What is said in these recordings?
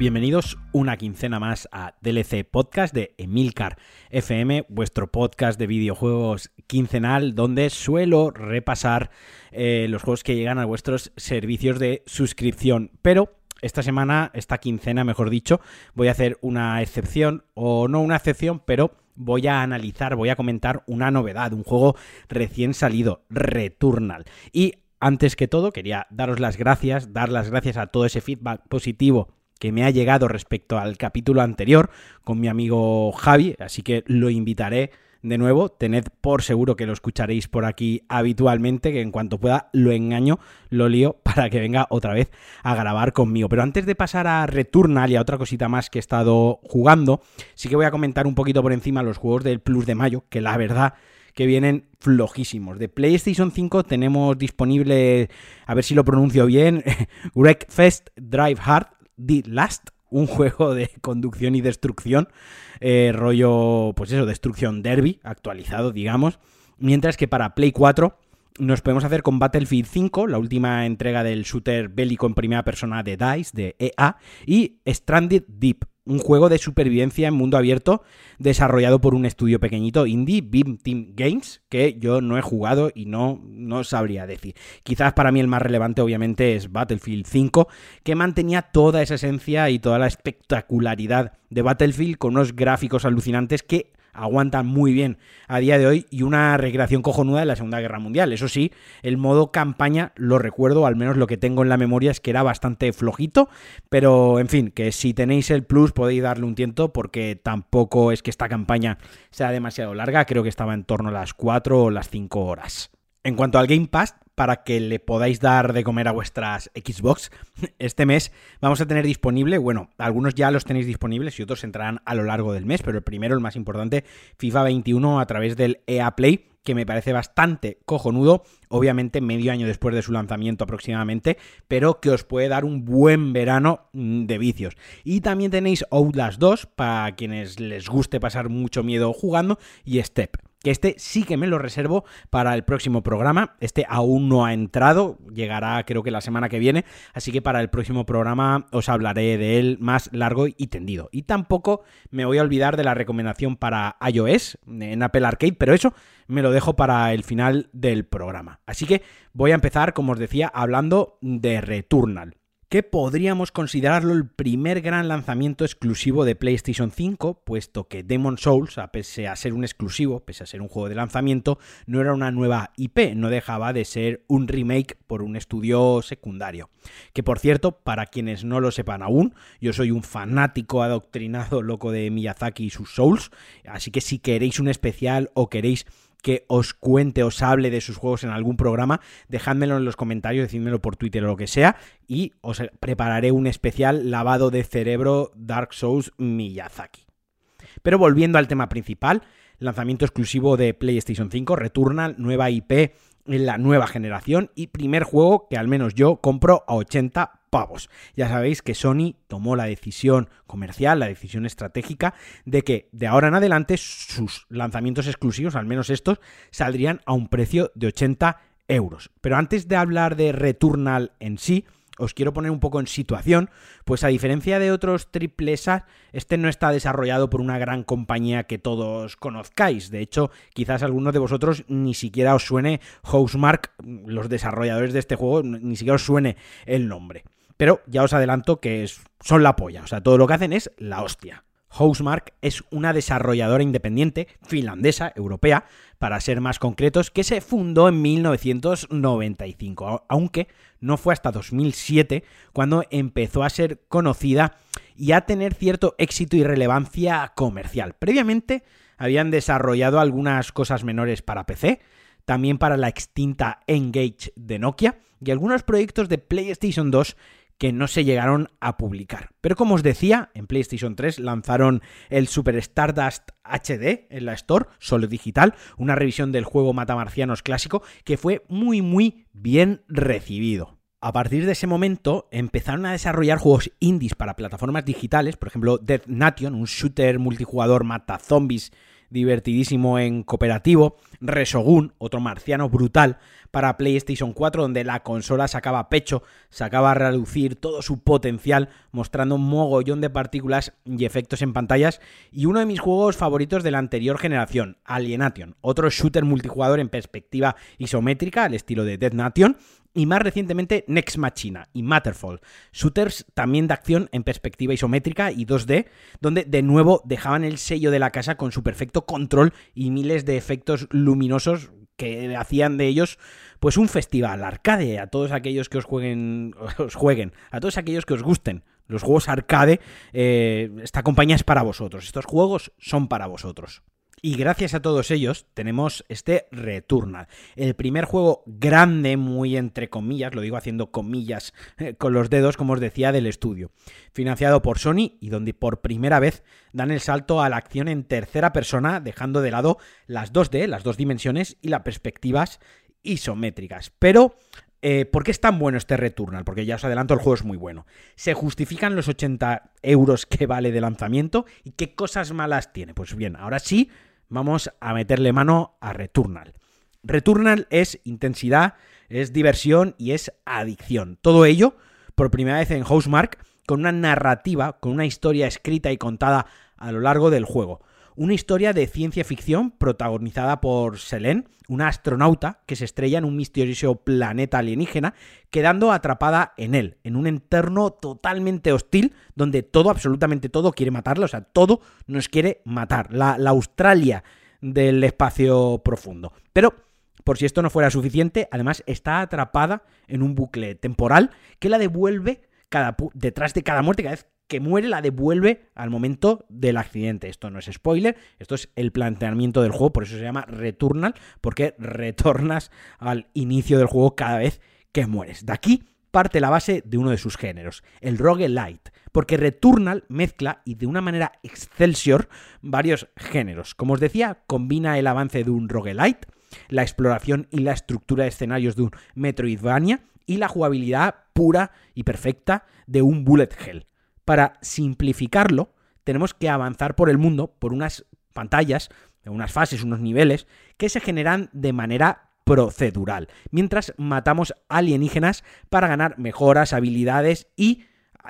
Bienvenidos una quincena más a DLC Podcast de Emilcar FM, vuestro podcast de videojuegos quincenal donde suelo repasar eh, los juegos que llegan a vuestros servicios de suscripción. Pero esta semana, esta quincena mejor dicho, voy a hacer una excepción, o no una excepción, pero voy a analizar, voy a comentar una novedad, un juego recién salido, Returnal. Y antes que todo, quería daros las gracias, dar las gracias a todo ese feedback positivo que me ha llegado respecto al capítulo anterior con mi amigo Javi, así que lo invitaré de nuevo, tened por seguro que lo escucharéis por aquí habitualmente, que en cuanto pueda lo engaño, lo lío para que venga otra vez a grabar conmigo. Pero antes de pasar a Returnal y a otra cosita más que he estado jugando, sí que voy a comentar un poquito por encima los juegos del Plus de mayo, que la verdad que vienen flojísimos. De PlayStation 5 tenemos disponible, a ver si lo pronuncio bien, Wreckfest Drive Hard, The Last, un juego de conducción y destrucción, eh, rollo, pues eso, destrucción derby, actualizado, digamos. Mientras que para Play 4 nos podemos hacer con Battlefield 5, la última entrega del shooter bélico en primera persona de DICE, de EA, y Stranded Deep, un juego de supervivencia en mundo abierto desarrollado por un estudio pequeñito indie, Beam Team Games, que yo no he jugado y no, no sabría decir. Quizás para mí el más relevante obviamente es Battlefield 5, que mantenía toda esa esencia y toda la espectacularidad de Battlefield con unos gráficos alucinantes que aguantan muy bien a día de hoy y una recreación cojonuda de la Segunda Guerra Mundial. Eso sí, el modo campaña, lo recuerdo, al menos lo que tengo en la memoria es que era bastante flojito, pero en fin, que si tenéis el plus podéis darle un tiento porque tampoco es que esta campaña sea demasiado larga, creo que estaba en torno a las 4 o las 5 horas. En cuanto al Game Pass, para que le podáis dar de comer a vuestras Xbox. Este mes vamos a tener disponible, bueno, algunos ya los tenéis disponibles y otros entrarán a lo largo del mes, pero el primero, el más importante, FIFA 21 a través del EA Play que me parece bastante cojonudo, obviamente medio año después de su lanzamiento aproximadamente, pero que os puede dar un buen verano mm, de vicios. Y también tenéis Outlast 2 para quienes les guste pasar mucho miedo jugando y Step que este sí que me lo reservo para el próximo programa. Este aún no ha entrado, llegará creo que la semana que viene, así que para el próximo programa os hablaré de él más largo y tendido. Y tampoco me voy a olvidar de la recomendación para iOS en Apple Arcade, pero eso me lo dejo para el final del programa. Así que voy a empezar, como os decía, hablando de Returnal que podríamos considerarlo el primer gran lanzamiento exclusivo de PlayStation 5, puesto que Demon Souls, a pese a ser un exclusivo, pese a ser un juego de lanzamiento, no era una nueva IP, no dejaba de ser un remake por un estudio secundario. Que por cierto, para quienes no lo sepan aún, yo soy un fanático adoctrinado loco de Miyazaki y sus Souls, así que si queréis un especial o queréis que os cuente, os hable de sus juegos en algún programa, dejádmelo en los comentarios, decídmelo por Twitter o lo que sea, y os prepararé un especial lavado de cerebro Dark Souls Miyazaki. Pero volviendo al tema principal, lanzamiento exclusivo de PlayStation 5, Returnal, nueva IP en la nueva generación y primer juego que al menos yo compro a 80 pavos. Ya sabéis que Sony tomó la decisión comercial, la decisión estratégica de que de ahora en adelante sus lanzamientos exclusivos, al menos estos, saldrían a un precio de 80 euros. Pero antes de hablar de Returnal en sí, os quiero poner un poco en situación, pues a diferencia de otros triples A, este no está desarrollado por una gran compañía que todos conozcáis. De hecho, quizás algunos de vosotros ni siquiera os suene Housemark, los desarrolladores de este juego, ni siquiera os suene el nombre. Pero ya os adelanto que son la polla, o sea, todo lo que hacen es la hostia. Housemark es una desarrolladora independiente finlandesa, europea, para ser más concretos, que se fundó en 1995, aunque no fue hasta 2007 cuando empezó a ser conocida y a tener cierto éxito y relevancia comercial. Previamente habían desarrollado algunas cosas menores para PC, también para la extinta Engage de Nokia y algunos proyectos de PlayStation 2 que no se llegaron a publicar. Pero como os decía, en PlayStation 3 lanzaron el Super Stardust HD en la Store, solo digital, una revisión del juego Matamarcianos clásico que fue muy muy bien recibido. A partir de ese momento empezaron a desarrollar juegos indies para plataformas digitales, por ejemplo Death Nation, un shooter multijugador mata zombies divertidísimo en cooperativo. Resogun, otro marciano brutal para PlayStation 4, donde la consola sacaba pecho, sacaba a reducir todo su potencial, mostrando un mogollón de partículas y efectos en pantallas. Y uno de mis juegos favoritos de la anterior generación, Alienation, otro shooter multijugador en perspectiva isométrica, al estilo de Dead Nation, y más recientemente Next Machina y Matterfall, shooters también de acción en perspectiva isométrica y 2D, donde de nuevo dejaban el sello de la casa con su perfecto control y miles de efectos luminosos que hacían de ellos pues un festival arcade a todos aquellos que os jueguen, os jueguen, a todos aquellos que os gusten los juegos arcade, eh, esta compañía es para vosotros, estos juegos son para vosotros. Y gracias a todos ellos tenemos este Returnal, el primer juego grande, muy entre comillas, lo digo haciendo comillas eh, con los dedos, como os decía, del estudio, financiado por Sony y donde por primera vez dan el salto a la acción en tercera persona, dejando de lado las 2D, las dos dimensiones y las perspectivas isométricas. Pero eh, ¿Por qué es tan bueno este Returnal? Porque ya os adelanto, el juego es muy bueno. Se justifican los 80 euros que vale de lanzamiento y qué cosas malas tiene. Pues bien, ahora sí, vamos a meterle mano a Returnal. Returnal es intensidad, es diversión y es adicción. Todo ello por primera vez en Housemark con una narrativa, con una historia escrita y contada a lo largo del juego. Una historia de ciencia ficción protagonizada por Selene, una astronauta que se estrella en un misterioso planeta alienígena, quedando atrapada en él, en un entorno totalmente hostil, donde todo, absolutamente todo, quiere matarla, o sea, todo nos quiere matar. La, Australia del espacio profundo. Pero por si esto no fuera suficiente, además está atrapada en un bucle temporal que la devuelve detrás de cada muerte, cada vez que muere la devuelve al momento del accidente. Esto no es spoiler, esto es el planteamiento del juego, por eso se llama Returnal, porque retornas al inicio del juego cada vez que mueres. De aquí parte la base de uno de sus géneros, el roguelite, porque Returnal mezcla y de una manera excelsior varios géneros. Como os decía, combina el avance de un roguelite, la exploración y la estructura de escenarios de un Metroidvania y la jugabilidad pura y perfecta de un bullet hell para simplificarlo, tenemos que avanzar por el mundo, por unas pantallas, unas fases, unos niveles, que se generan de manera procedural, mientras matamos alienígenas para ganar mejoras, habilidades y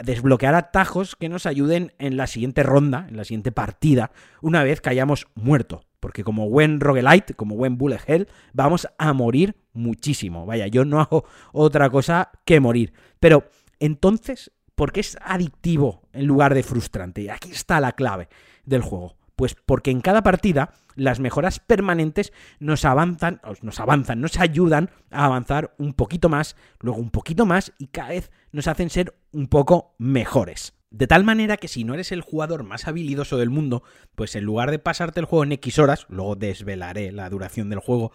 desbloquear atajos que nos ayuden en la siguiente ronda, en la siguiente partida, una vez que hayamos muerto. Porque como buen roguelite, como buen bullet hell, vamos a morir muchísimo. Vaya, yo no hago otra cosa que morir. Pero entonces ¿Por qué es adictivo en lugar de frustrante? Y aquí está la clave del juego. Pues porque en cada partida las mejoras permanentes nos avanzan, nos avanzan, nos ayudan a avanzar un poquito más, luego un poquito más y cada vez nos hacen ser un poco mejores. De tal manera que si no eres el jugador más habilidoso del mundo, pues en lugar de pasarte el juego en X horas, luego desvelaré la duración del juego,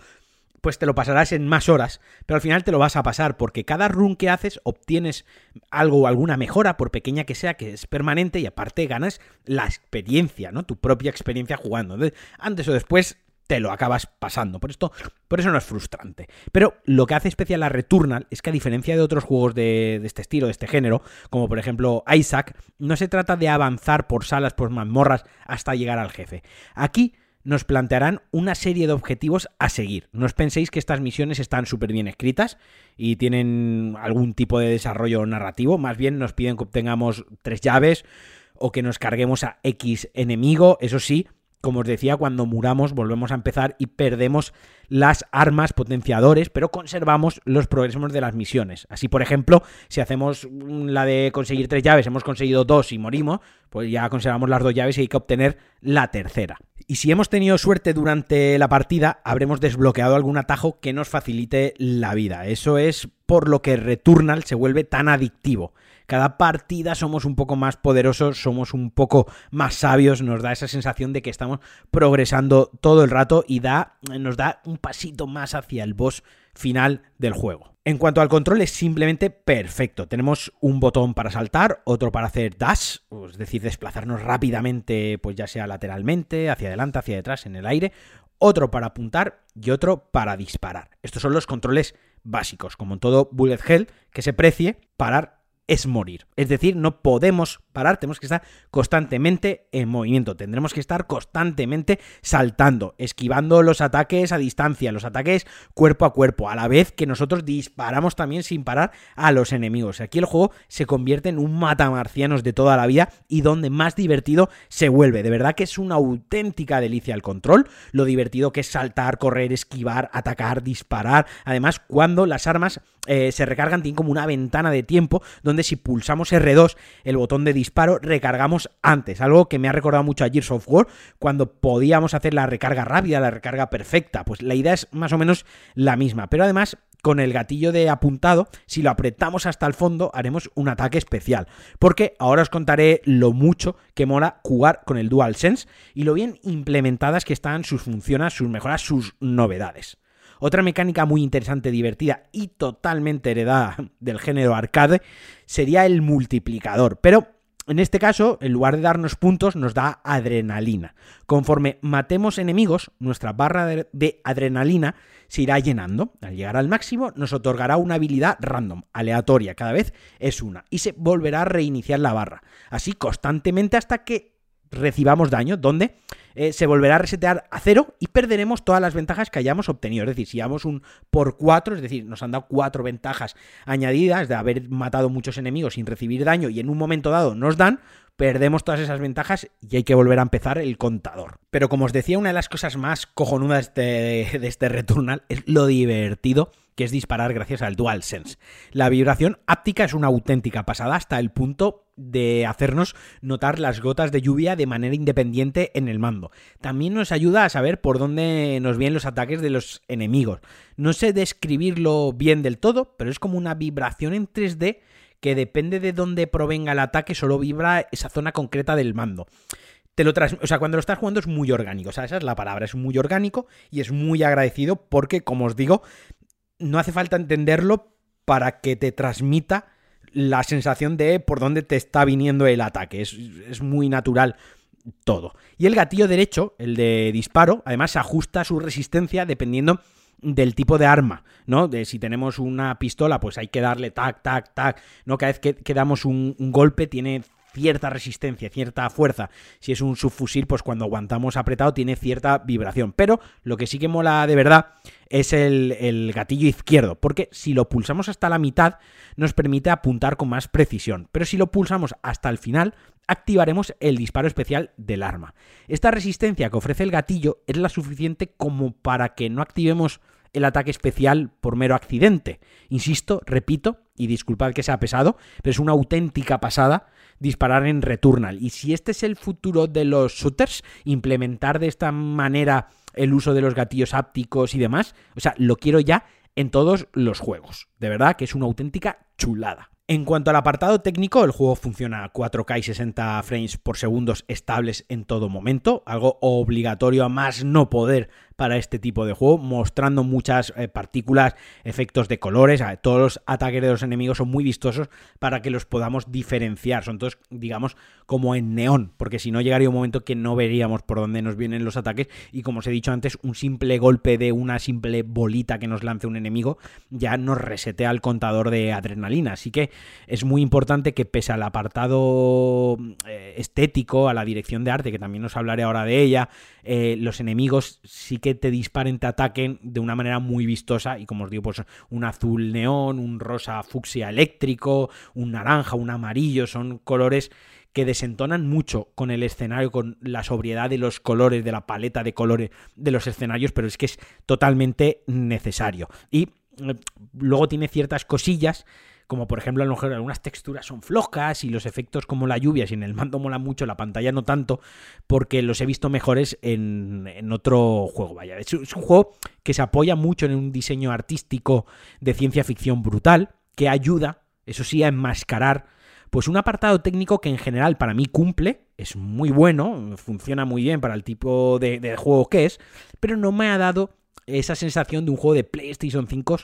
pues te lo pasarás en más horas, pero al final te lo vas a pasar porque cada run que haces obtienes algo o alguna mejora, por pequeña que sea, que es permanente y aparte ganas la experiencia, ¿no? Tu propia experiencia jugando. antes o después te lo acabas pasando. Por esto, por eso no es frustrante. Pero lo que hace especial a Returnal es que a diferencia de otros juegos de, de, este estilo, de este género, como por ejemplo Isaac, no se trata de avanzar por salas, por mazmorras hasta llegar al jefe. Aquí nos plantearán una serie de objetivos a seguir. No os penséis que estas misiones están súper bien escritas y tienen algún tipo de desarrollo narrativo, más bien nos piden que obtengamos tres llaves o que nos carguemos a X enemigo, eso sí, como os decía, cuando muramos volvemos a empezar y perdemos las armas potenciadores, pero conservamos los progresos de las misiones. Así, por ejemplo, si hacemos la de conseguir tres llaves, hemos conseguido dos y morimos, pues ya conservamos las dos llaves y hay que obtener la tercera. Y si hemos tenido suerte durante la partida, habremos desbloqueado algún atajo que nos facilite la vida. Eso es por lo que Returnal se vuelve tan adictivo. Cada partida somos un poco más poderosos, somos un poco más sabios, nos da esa sensación de que estamos progresando todo el rato y da, nos da un pasito más hacia el boss final del juego. En cuanto al control es simplemente perfecto. Tenemos un botón para saltar, otro para hacer dash, es decir, desplazarnos rápidamente, pues ya sea lateralmente, hacia adelante, hacia detrás, en el aire, otro para apuntar y otro para disparar. Estos son los controles básicos, como en todo bullet hell, que se precie parar es morir. Es decir, no podemos parar, tenemos que estar constantemente en movimiento, tendremos que estar constantemente saltando, esquivando los ataques a distancia, los ataques cuerpo a cuerpo, a la vez que nosotros disparamos también sin parar a los enemigos. Aquí el juego se convierte en un matamarcianos de toda la vida y donde más divertido se vuelve. De verdad que es una auténtica delicia el control, lo divertido que es saltar, correr, esquivar, atacar, disparar. Además, cuando las armas eh, se recargan, tienen como una ventana de tiempo donde si pulsamos R2, el botón de disparo, recargamos antes. Algo que me ha recordado mucho a Gears of War, cuando podíamos hacer la recarga rápida, la recarga perfecta. Pues la idea es más o menos la misma. Pero además, con el gatillo de apuntado, si lo apretamos hasta el fondo, haremos un ataque especial. Porque ahora os contaré lo mucho que mola jugar con el DualSense y lo bien implementadas que están sus funciones, sus mejoras, sus novedades. Otra mecánica muy interesante, divertida y totalmente heredada del género arcade sería el multiplicador, pero en este caso, en lugar de darnos puntos, nos da adrenalina. Conforme matemos enemigos, nuestra barra de adrenalina se irá llenando. Al llegar al máximo, nos otorgará una habilidad random, aleatoria, cada vez es una, y se volverá a reiniciar la barra. Así constantemente hasta que recibamos daño, donde eh, se volverá a resetear a cero y perderemos todas las ventajas que hayamos obtenido. Es decir, si damos un por cuatro, es decir, nos han dado cuatro ventajas añadidas de haber matado muchos enemigos sin recibir daño y en un momento dado nos dan, perdemos todas esas ventajas y hay que volver a empezar el contador. Pero como os decía, una de las cosas más cojonudas de este, de este Returnal es lo divertido que es disparar gracias al DualSense. La vibración áptica es una auténtica pasada hasta el punto de hacernos notar las gotas de lluvia de manera independiente en el mando. También nos ayuda a saber por dónde nos vienen los ataques de los enemigos. No sé describirlo bien del todo, pero es como una vibración en 3D que depende de dónde provenga el ataque, solo vibra esa zona concreta del mando. Te lo o sea, cuando lo estás jugando es muy orgánico, o sea, esa es la palabra, es muy orgánico y es muy agradecido porque, como os digo, no hace falta entenderlo para que te transmita la sensación de por dónde te está viniendo el ataque. Es, es, muy natural todo. Y el gatillo derecho, el de disparo, además ajusta su resistencia dependiendo del tipo de arma, ¿no? De si tenemos una pistola, pues hay que darle tac, tac, tac, ¿no? Cada vez que, damos un, golpe tiene cierta resistencia, cierta fuerza. Si es un subfusil, pues cuando aguantamos apretado tiene cierta vibración. Pero lo que sí que mola de verdad es el, el, gatillo izquierdo, porque si lo pulsamos hasta la mitad nos permite apuntar con más precisión. Pero si lo pulsamos hasta el final, activaremos el disparo especial del arma. Esta resistencia que ofrece el gatillo es la suficiente como para que no activemos el ataque especial por mero accidente. Insisto, repito, y disculpad que sea pesado, pero es una auténtica pasada disparar en Returnal. Y si este es el futuro de los shooters, implementar de esta manera el uso de los gatillos ápticos y demás, o sea, lo quiero ya en todos los juegos. De verdad que es una auténtica chulada. En cuanto al apartado técnico, el juego funciona a 4K y 60 frames por segundos estables en todo momento, algo obligatorio a más no poder para este tipo de juego, mostrando muchas eh, partículas, efectos de colores. Todos los ataques de los enemigos son muy vistosos para que los podamos diferenciar. Son todos, digamos, como en neón, porque si no llegaría un momento que no veríamos por dónde nos vienen los ataques. Y como os he dicho antes, un simple golpe de una simple bolita que nos lance un enemigo ya nos resetea el contador de adrenalina. Así que es muy importante que, pese al apartado eh, estético, a la dirección de arte, que también os hablaré ahora de ella, eh, los enemigos sí que te disparen, te ataquen de una manera muy vistosa y como os digo, pues un azul neón, un rosa fucsia eléctrico, un naranja, un amarillo, son colores que desentonan mucho con el escenario, con la sobriedad de los colores, de la paleta de colores de los escenarios, pero es que es totalmente necesario. Y eh, luego tiene ciertas cosillas como por ejemplo a lo mejor algunas texturas son flojas y los efectos como la lluvia, si en el mando mola mucho, la pantalla no tanto, porque los he visto mejores en, en otro juego. Vaya, es, es un juego que se apoya mucho en un diseño artístico de ciencia ficción brutal, que ayuda, eso sí, a enmascarar pues un apartado técnico que en general para mí cumple, es muy bueno, funciona muy bien para el tipo de, de juego que es, pero no me ha dado esa sensación de un juego de PlayStation 5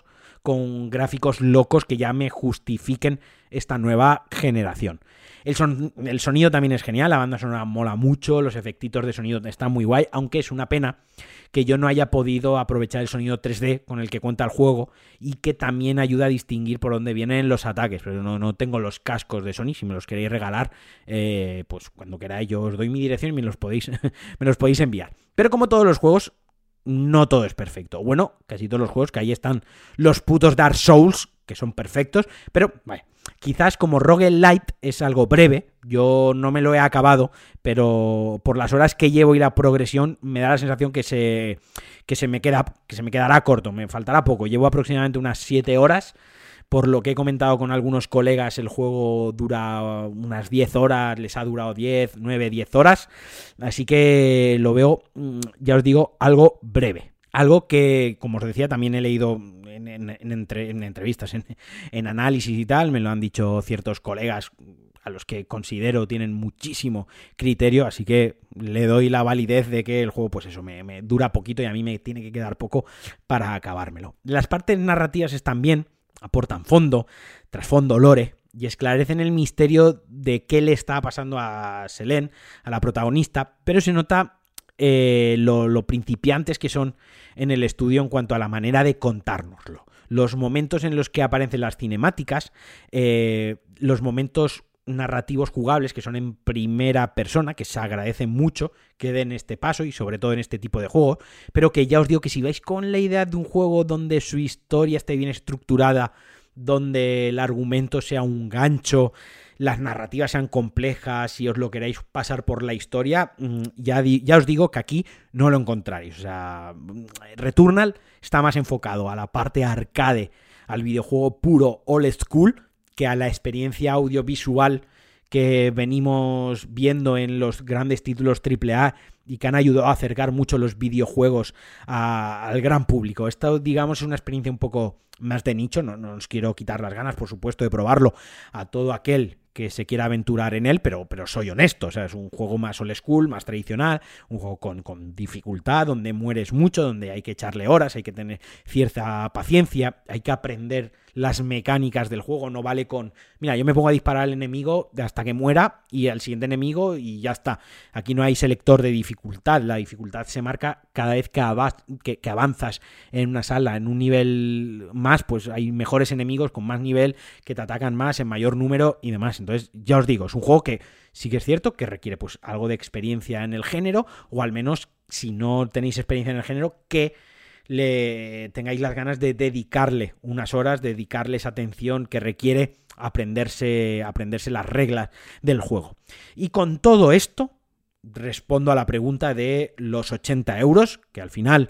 con gráficos locos que ya me justifiquen esta nueva generación. El, el, sonido también es genial, la banda sonora mola mucho, los efectitos de sonido están muy guay, aunque es una pena que yo no haya podido aprovechar el sonido 3D con el que cuenta el juego y que también ayuda a distinguir por dónde vienen los ataques. Pero no, no tengo los cascos de Sony, si me los queréis regalar, eh, pues cuando queráis yo os doy mi dirección y me los podéis, me los podéis enviar. Pero como todos los juegos, no todo es perfecto. Bueno, casi todos los juegos que ahí están los putos Dark Souls, que son perfectos, pero vale, quizás como Light es algo breve, yo no me lo he acabado, pero por las horas que llevo y la progresión me da la sensación que se, que se, me, queda, que se me quedará corto, me faltará poco. Llevo aproximadamente unas 7 horas por lo que he comentado con algunos colegas, el juego dura unas 10 horas, les ha durado 10, 9, 10 horas. Así que lo veo, mm, ya os digo, algo breve. Algo que, como os decía, también he leído en, entrevistas, en, análisis y tal, me lo han dicho ciertos colegas a los que considero tienen muchísimo criterio, así que le doy la validez de que el juego, pues eso, me, me dura poquito y a mí me tiene que quedar poco para acabármelo. Las partes narrativas están bien, aportan fondo, trasfondo, lore, y esclarecen el misterio de qué le está pasando a Selene, a la protagonista, pero se nota eh, lo, principiantes que son en el estudio en cuanto a la manera de contárnoslo. Los momentos en los que aparecen las cinemáticas, eh, los momentos narrativos jugables que son en primera persona, que se agradece mucho que den este paso y sobre todo en este tipo de juego, pero que ya os digo que si vais con la idea de un juego donde su historia esté bien estructurada, donde el argumento sea un gancho, las narrativas sean complejas y os lo queréis pasar por la historia, mm, ya, ya os digo que aquí no lo encontraréis. O sea, Returnal está más enfocado a la parte arcade, al videojuego puro old school, que a la experiencia audiovisual que venimos viendo en los grandes títulos AAA y que han ayudado a acercar mucho los videojuegos al gran público. Esto, digamos, es una experiencia un poco más de nicho, no, no os quiero quitar las ganas, por supuesto, de probarlo a todo aquel que se quiera aventurar en él, pero, pero soy honesto, o sea, es un juego más old school, más tradicional, un juego con, con, dificultad, donde mueres mucho, donde hay que echarle horas, hay que tener cierta paciencia, hay que aprender las mecánicas del juego, no vale con, mira, yo me pongo a disparar al enemigo hasta que muera y al siguiente enemigo y ya está. Aquí no hay selector de dificultad, la dificultad se marca cada vez que, avanzas en una sala, en un nivel más, pues hay mejores enemigos con más nivel que te atacan más en mayor número y demás. Entonces, ya os digo, es un juego que sí que es cierto que requiere pues algo de experiencia en el género o al menos si no tenéis experiencia en el género que le tengáis las ganas de dedicarle unas horas, dedicarle esa atención que requiere aprenderse, aprenderse las reglas del juego. Y con todo esto, respondo a la pregunta de los 80 euros, que al final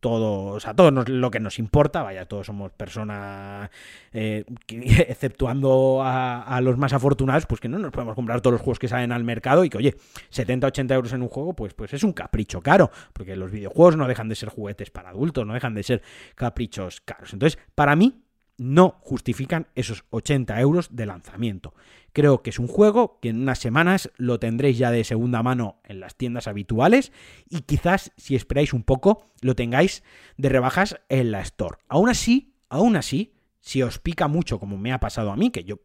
todos, a todos lo que nos importa, vaya, todos somos personas, eh, exceptuando a, los más afortunados, pues que no nos podemos comprar todos los juegos que salen al mercado y que, oye, 70, 80 euros en un juego, pues, pues es un capricho caro, porque los videojuegos no dejan de ser juguetes para adultos, no dejan de ser caprichos caros. Entonces, para mí, no justifican esos 80 euros de lanzamiento. Creo que es un juego que en unas semanas lo tendréis ya de segunda mano en las tiendas habituales y quizás si esperáis un poco lo tengáis de rebajas en la store. Aún así, aún así, si os pica mucho como me ha pasado a mí, que yo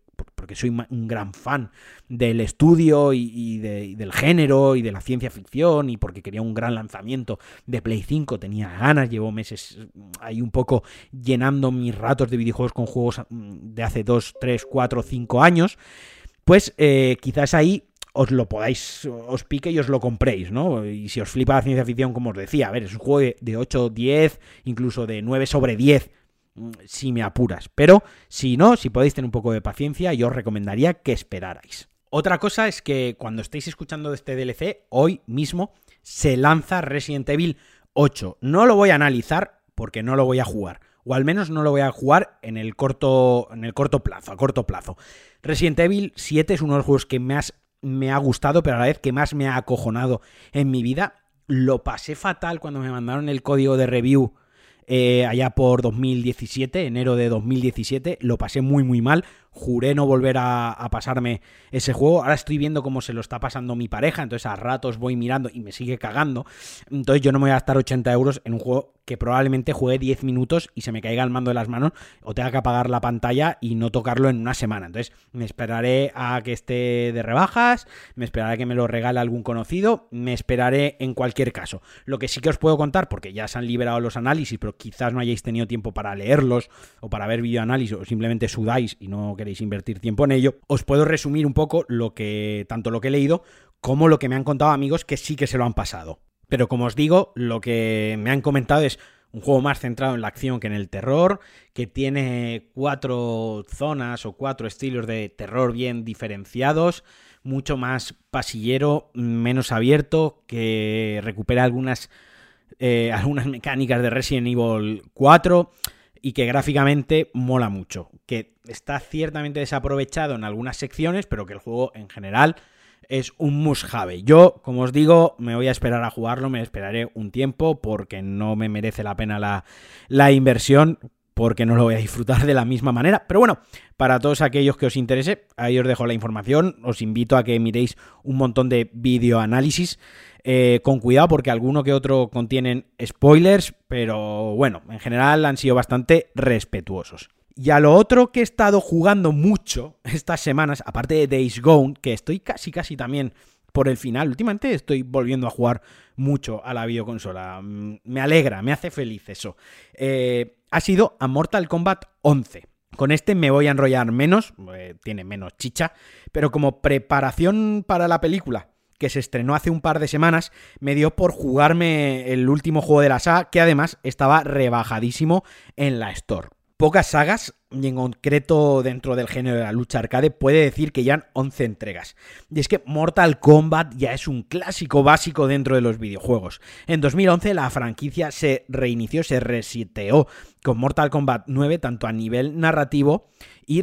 porque soy un gran fan del estudio y, del género y de la ciencia ficción y porque quería un gran lanzamiento de Play 5, tenía ganas, llevo meses ahí un poco llenando mis ratos de videojuegos con juegos mm, de hace 2, 3, 4, 5 años, pues eh, quizás ahí os lo podáis, os pique y os lo compréis, ¿no? Y si os flipa la ciencia ficción, como os decía, a ver, es un juego de 8, 10, incluso de 9 sobre 10 Mm, si me apuras. Pero si no, si podéis tener un poco de paciencia, yo os recomendaría que esperarais. Otra cosa es que cuando estéis escuchando este DLC, hoy mismo se lanza Resident Evil 8. No lo voy a analizar porque no lo voy a jugar. O al menos no lo voy a jugar en el corto, en el corto plazo, a corto plazo. Resident Evil 7 es uno de los juegos que más me ha gustado, pero a la vez que más me ha acojonado en mi vida. Lo pasé fatal cuando me mandaron el código de review eh, allá por 2017, enero de 2017, lo pasé muy muy mal. Juré no volver a, pasarme ese juego. Ahora estoy viendo cómo se lo está pasando mi pareja, entonces a ratos voy mirando y me sigue cagando. Entonces yo no me voy a gastar 80 euros en un juego que probablemente juegue 10 minutos y se me caiga el mando de las manos o tenga que apagar la pantalla y no tocarlo en una semana. Entonces me esperaré a que esté de rebajas, me esperaré a que me lo regale algún conocido, me esperaré en cualquier caso. Lo que sí que os puedo contar, porque ya se han liberado los análisis, pero quizás no hayáis tenido tiempo para leerlos o para ver videoanálisis o simplemente sudáis y no queréis invertir tiempo en ello, os puedo resumir un poco lo que tanto lo que he leído como lo que me han contado amigos que sí que se lo han pasado. Pero como os digo, lo que me han comentado es un juego más centrado en la acción que en el terror, que tiene cuatro zonas o cuatro estilos de terror bien diferenciados, mucho más pasillero, menos abierto, que recupera algunas, eh, algunas mecánicas de Resident Evil 4 y que gráficamente mola mucho, que está ciertamente desaprovechado en algunas secciones, pero que el juego en general es un must Yo, como os digo, me voy a esperar a jugarlo, me esperaré un tiempo porque no me merece la pena la, la inversión, porque no lo voy a disfrutar de la misma manera. Pero bueno, para todos aquellos que os interese, ahí os dejo la información. Os invito a que miréis un montón de videoanálisis. Eh, con cuidado porque alguno que otro contienen spoilers, pero bueno, en general han sido bastante respetuosos. Y a lo otro que he estado jugando mucho estas semanas, aparte de Days Gone, que estoy casi casi también por el final, últimamente estoy volviendo a jugar mucho a la videoconsola. Mm, me alegra, me hace feliz eso. Eh, ha sido a Mortal Kombat 11. Con este me voy a enrollar menos, eh, tiene menos chicha, pero como preparación para la película que se estrenó hace un par de semanas, me dio por jugarme el último juego de la saga, que además estaba rebajadísimo en la Store. Pocas sagas, y en concreto dentro del género de la lucha arcade, puede decir que ya han 11 entregas. Y es que Mortal Kombat ya es un clásico básico dentro de los videojuegos. En 2011 la franquicia se reinició, se reseteó con Mortal Kombat 9, tanto a nivel narrativo y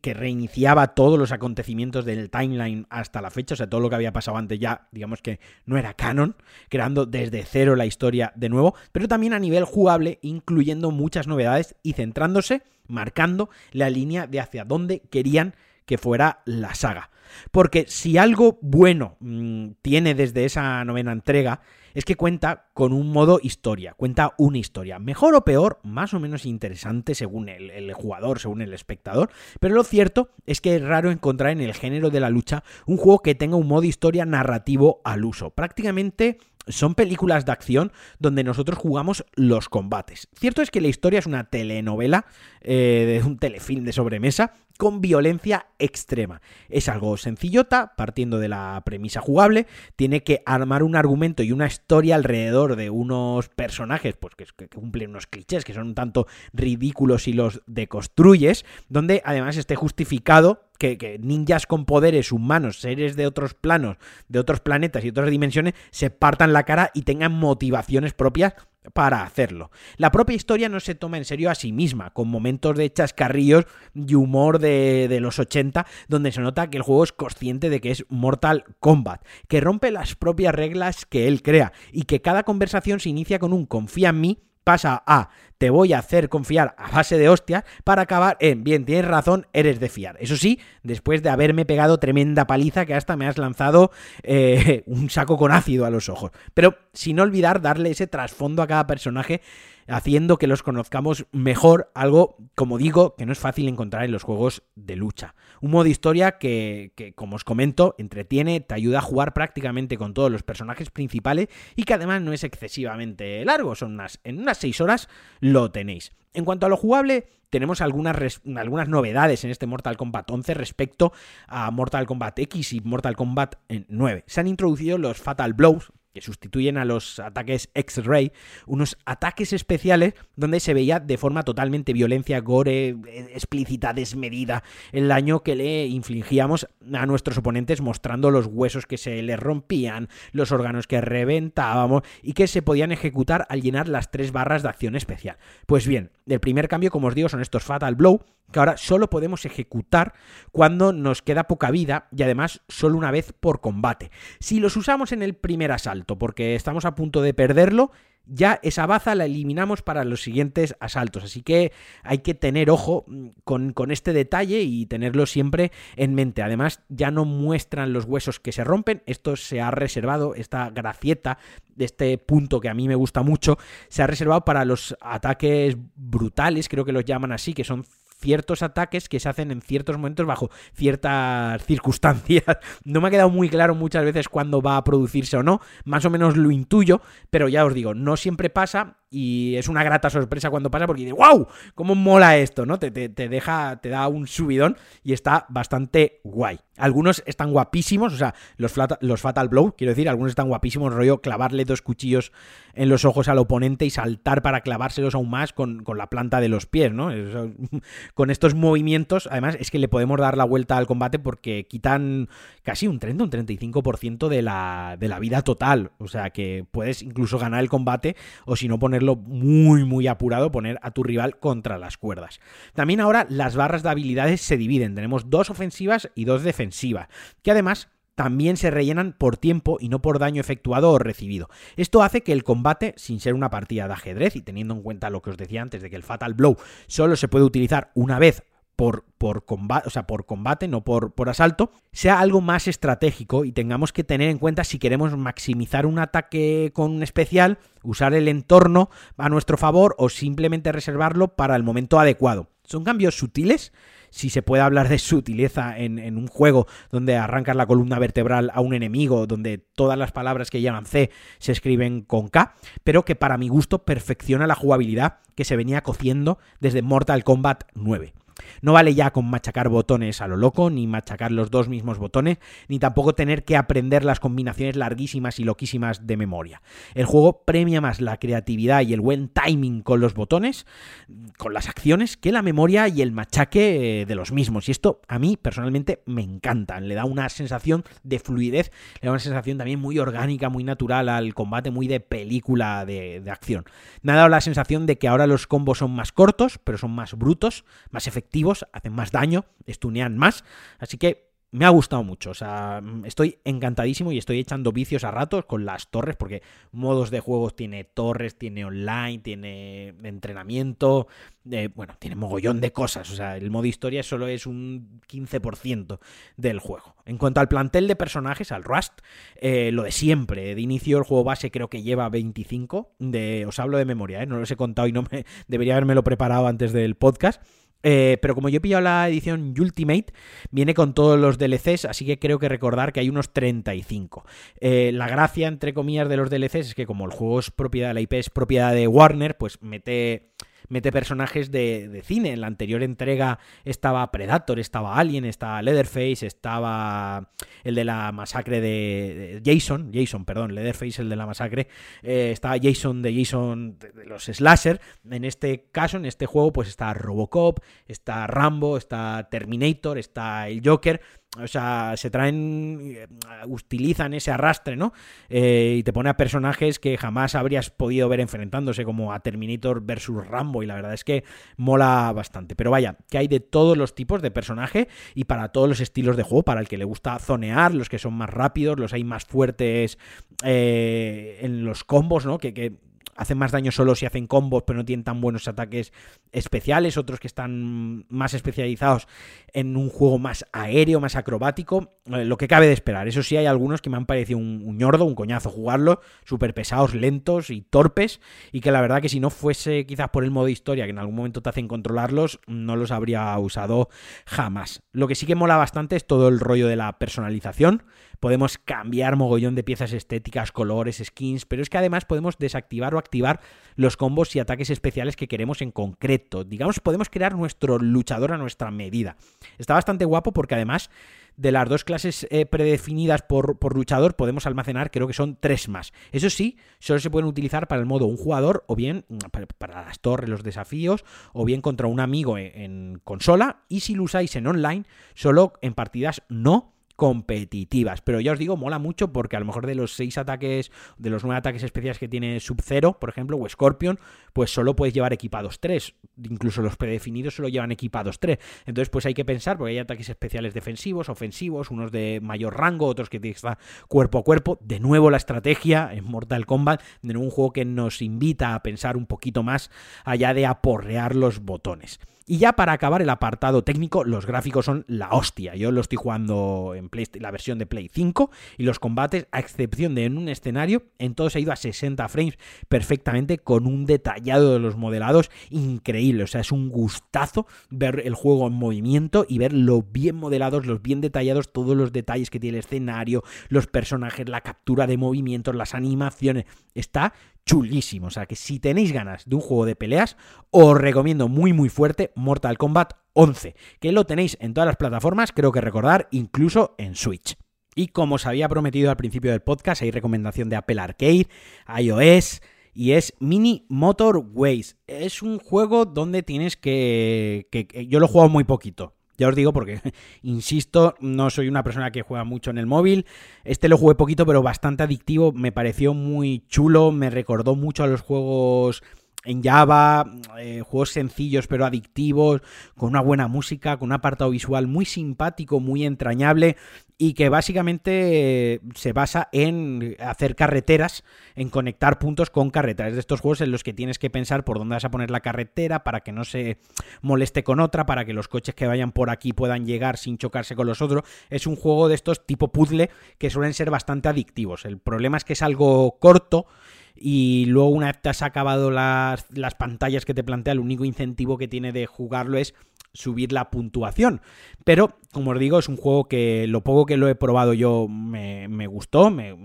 que reiniciaba todos los acontecimientos del timeline hasta la fecha, o sea, todo lo que había pasado antes ya, digamos que no era canon, creando desde cero la historia de nuevo, pero también a nivel jugable, incluyendo muchas novedades y centrándose, marcando la línea de hacia dónde querían que fuera la saga. Porque si algo bueno mmm, tiene desde esa novena entrega es que cuenta con un modo historia, cuenta una historia, mejor o peor, más o menos interesante según el, jugador, según el espectador, pero lo cierto es que es raro encontrar en el género de la lucha un juego que tenga un modo historia narrativo al uso. Prácticamente son películas de acción donde nosotros jugamos los combates. Cierto es que la historia es una telenovela, eh, un telefilm de sobremesa, con violencia extrema. Es algo sencillota, partiendo de la premisa jugable, tiene que armar un argumento y una historia alrededor de unos personajes pues, que, cumplen unos clichés que son un tanto ridículos y los deconstruyes, donde además esté justificado que, ninjas con poderes humanos, seres de otros planos, de otros planetas y otras dimensiones, se partan la cara y tengan motivaciones propias para hacerlo. La propia historia no se toma en serio a sí misma, con momentos de chascarrillos y humor de, de, los 80, donde se nota que el juego es consciente de que es Mortal Kombat, que rompe las propias reglas que él crea y que cada conversación se inicia con un confía en mí pasa a te voy a hacer confiar a base de hostias para acabar en bien, tienes razón, eres de fiar. Eso sí, después de haberme pegado tremenda paliza que hasta me has lanzado eh, un saco con ácido a los ojos. Pero sin olvidar darle ese trasfondo a cada personaje haciendo que los conozcamos mejor, algo, como digo, que no es fácil encontrar en los juegos de lucha. Un modo de historia que, que, como os comento, entretiene, te ayuda a jugar prácticamente con todos los personajes principales y que además no es excesivamente largo, son unas, en unas 6 horas lo tenéis. En cuanto a lo jugable, tenemos algunas, algunas novedades en este Mortal Kombat 11 respecto a Mortal Kombat X y Mortal Kombat 9. Se han introducido los Fatal Blows, que sustituyen a los ataques X-Ray, unos ataques especiales donde se veía de forma totalmente violencia, gore, eh, explícita, desmedida, el daño que le infligíamos a nuestros oponentes mostrando los huesos que se les rompían, los órganos que reventábamos y que se podían ejecutar al llenar las tres barras de acción especial. Pues bien, el primer cambio, como os digo, son estos Fatal Blow, que ahora solo podemos ejecutar cuando nos queda poca vida y además solo una vez por combate. Si los usamos en el primer asalto, porque estamos a punto de perderlo ya esa baza la eliminamos para los siguientes asaltos. Así que hay que tener ojo mm, con, con, este detalle y tenerlo siempre en mente. Además, ya no muestran los huesos que se rompen. Esto se ha reservado, esta gracieta de este punto que a mí me gusta mucho, se ha reservado para los ataques brutales, creo que los llaman así, que son ciertos ataques que se hacen en ciertos momentos bajo ciertas circunstancias. No me ha quedado muy claro muchas veces cuándo va a producirse o no, más o menos lo intuyo, pero ya os digo, no siempre pasa y es una grata sorpresa cuando pasa porque dice, wow, cómo mola esto, ¿no? Te, te, deja, te da un subidón y está bastante guay. Algunos están guapísimos, o sea, los, los Fatal Blow, quiero decir, algunos están guapísimos, rollo clavarle dos cuchillos en los ojos al oponente y saltar para clavárselos aún más con, con la planta de los pies, ¿no? con estos movimientos, además, es que le podemos dar la vuelta al combate porque quitan casi un 30, un 35% de la, de la vida total, o sea, que puedes incluso ganar el combate o si no poner muy, muy apurado, poner a tu rival contra las cuerdas. También ahora las barras de habilidades se dividen. Tenemos dos ofensivas y dos defensivas, que además también se rellenan por tiempo y no por daño efectuado o recibido. Esto hace que el combate, sin ser una partida de ajedrez y teniendo en cuenta lo que os decía antes de que el Fatal Blow solo se puede utilizar una vez por, combate, o sea, por combate, no por, asalto, sea algo más estratégico y tengamos que tener en cuenta si queremos maximizar un ataque con un especial, usar el entorno a nuestro favor o simplemente reservarlo para el momento adecuado. Son cambios sutiles si se puede hablar de sutileza en, en, un juego donde arrancas la columna vertebral a un enemigo, donde todas las palabras que llevan C se escriben con K, pero que para mi gusto perfecciona la jugabilidad que se venía cociendo desde Mortal Kombat 9. No vale ya con machacar botones a lo loco, ni machacar los dos mismos botones, ni tampoco tener que aprender las combinaciones larguísimas y loquísimas de memoria. El juego premia más la creatividad y el buen timing con los botones, con las acciones, que la memoria y el machaque de los mismos. Y esto a mí personalmente me encanta. Le da una sensación de fluidez, le da una sensación también muy orgánica, muy natural al combate, muy de película de, de acción. Me ha dado la sensación de que ahora los combos son más cortos, pero son más brutos, más efectivos hacen más daño, estunean más. Así que me ha gustado mucho. O sea, estoy encantadísimo y estoy echando vicios a ratos con las torres, porque modos de juegos tiene torres, tiene online, tiene entrenamiento, eh, bueno, tiene mogollón de cosas. O sea, el modo historia solo es un 15% del juego. En cuanto al plantel de personajes, al Rust, eh, lo de siempre. De inicio, el juego base creo que lleva 25. De, os hablo de memoria, ¿eh? no los he contado y no me debería haberme lo preparado antes del podcast. Eh, pero como yo he pillado la edición Ultimate, viene con todos los DLCs, así que creo que recordar que hay unos 35. Eh, la gracia, entre comillas, de los DLCs es que como el juego es propiedad, la IP es propiedad de Warner, pues mete mete personajes de, cine. En la anterior entrega estaba Predator, estaba Alien, estaba Leatherface, estaba el de la masacre de, Jason, Jason, perdón, Leatherface, el de la masacre, eh, estaba Jason de Jason de, los Slasher. En este caso, en este juego, pues está Robocop, está Rambo, está Terminator, está el Joker o sea, se traen, eh, utilizan ese arrastre, ¿no? Eh, y te pone a personajes que jamás habrías podido ver enfrentándose, como a Terminator versus Rambo, y la verdad es que mola bastante. Pero vaya, que hay de todos los tipos de personaje y para todos los estilos de juego, para el que le gusta zonear, los que son más rápidos, los hay más fuertes eh, en los combos, ¿no? Que, que hacen más daño solo si hacen combos, pero no tienen tan buenos ataques especiales, otros que están más especializados en un juego más aéreo, más acrobático, eh, lo que cabe de esperar. Eso sí, hay algunos que me han parecido un, un ñordo, un coñazo jugarlo, súper pesados, lentos y torpes, y que la verdad que si no fuese quizás por el modo historia, que en algún momento te hacen controlarlos, no los habría usado jamás. Lo que sí que mola bastante es todo el rollo de la personalización, podemos cambiar mogollón de piezas estéticas, colores, skins, pero es que además podemos desactivar o activar los combos y ataques especiales que queremos en concreto. Digamos, podemos crear nuestro luchador a nuestra medida. Está bastante guapo porque además de las dos clases eh, predefinidas por, luchador podemos almacenar, creo que son tres más. Eso sí, solo se pueden utilizar para el modo un jugador o bien mm, para, las torres, los desafíos, o bien contra un amigo en consola. Y si lo usáis en online, solo en partidas no competitivas. Pero ya os digo, mola mucho porque a lo mejor de los seis ataques, de los nueve ataques especiales que tiene Sub-Zero, por ejemplo, o Scorpion, pues solo puedes llevar equipados tres. Incluso los predefinidos solo llevan equipados tres. Entonces, pues hay que pensar, porque hay ataques especiales defensivos, ofensivos, unos de mayor rango, otros que están cuerpo a cuerpo. De nuevo la estrategia en Mortal Kombat, de nuevo un juego que nos invita a pensar un poquito más allá de aporrear los botones. Y ya para acabar el apartado técnico, los gráficos son la hostia. Yo lo estoy jugando en la versión de Play 5 y los combates, a excepción de en un escenario, en todos ha ido a 60 frames perfectamente con un detallado de los modelados increíble. O sea, es un gustazo ver el juego en movimiento y ver lo bien modelados, los bien detallados, todos los detalles que tiene el escenario, los personajes, la captura de movimientos, las animaciones. Está chulísimo. O sea que si tenéis ganas de un juego de peleas, os recomiendo muy muy fuerte Mortal Kombat 11, que lo tenéis en todas las plataformas, creo que recordar, incluso en Switch. Y como os había prometido al principio del podcast, hay recomendación de Apple Arcade, iOS y es Mini Motorways. Es un juego donde tienes que, que, yo lo he jugado muy poquito, ya os digo porque, insisto, no soy una persona que juega mucho en el móvil. Este lo jugué poquito, pero bastante adictivo. Me pareció muy chulo, me recordó mucho a los juegos en Java, eh, juegos sencillos pero adictivos, con una buena música, con un apartado visual muy simpático, muy entrañable y que básicamente se basa en hacer carreteras, en conectar puntos con carreteras. De estos juegos en los que tienes que pensar por dónde vas a poner la carretera para que no se moleste con otra, para que los coches que vayan por aquí puedan llegar sin chocarse con los otros. Es un juego de estos tipo puzzle que suelen ser bastante adictivos. El problema es que es algo corto y luego una vez te has acabado las, las pantallas que te plantea, el único incentivo que tiene de jugarlo es subir la puntuación. Pero, como os digo, es un juego que lo poco que lo he probado yo me, gustó. Me,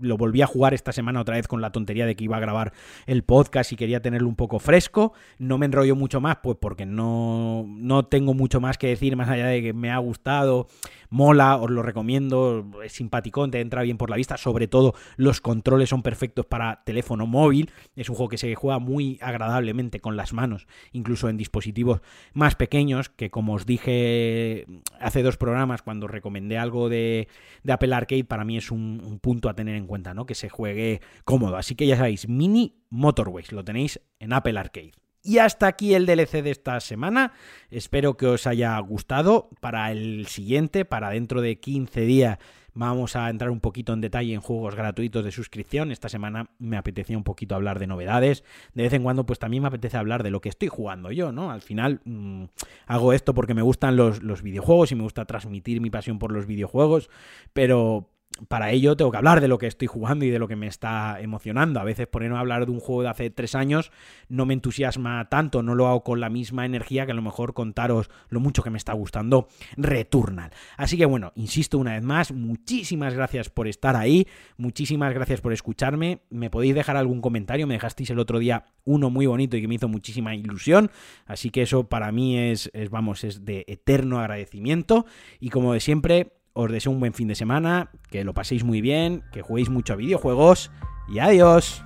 lo volví a jugar esta semana otra vez con la tontería de que iba a grabar el podcast y quería tenerlo un poco fresco. No me enrollo mucho más, pues porque no, no tengo mucho más que decir más allá de que me ha gustado mola, os lo recomiendo, es simpaticón, te entra bien por la vista, sobre todo los controles son perfectos para teléfono móvil, es un juego que se juega muy agradablemente con las manos, incluso en dispositivos más pequeños, que como os dije hace dos programas cuando recomendé algo de, Apple Arcade, para mí es un, un punto a tener en cuenta, ¿no? Que se juegue cómodo. Así que ya sabéis, Mini Motorways, lo tenéis en Apple Arcade. Y hasta aquí el DLC de esta semana. Espero que os haya gustado. Para el siguiente, para dentro de 15 días, vamos a entrar un poquito en detalle en juegos gratuitos de suscripción. Esta semana me apetecía un poquito hablar de novedades. De vez en cuando, pues también me apetece hablar de lo que estoy jugando yo, ¿no? Al final mm, hago esto porque me gustan los, los videojuegos y me gusta transmitir mi pasión por los videojuegos. Pero para ello tengo que hablar de lo que estoy jugando y de lo que me está emocionando. A veces ponerme a hablar de un juego de hace tres años no me entusiasma tanto, no lo hago con la misma energía que a lo mejor contaros lo mucho que me está gustando Returnal. Así que bueno, insisto una vez más, muchísimas gracias por estar ahí, muchísimas gracias por escucharme. Me podéis dejar algún comentario, me dejasteis el otro día uno muy bonito y que me hizo muchísima ilusión, así que eso para mí es, es vamos, es de eterno agradecimiento y como de siempre os deseo un buen fin de semana, que lo paséis muy bien, que juguéis mucho a videojuegos y adiós.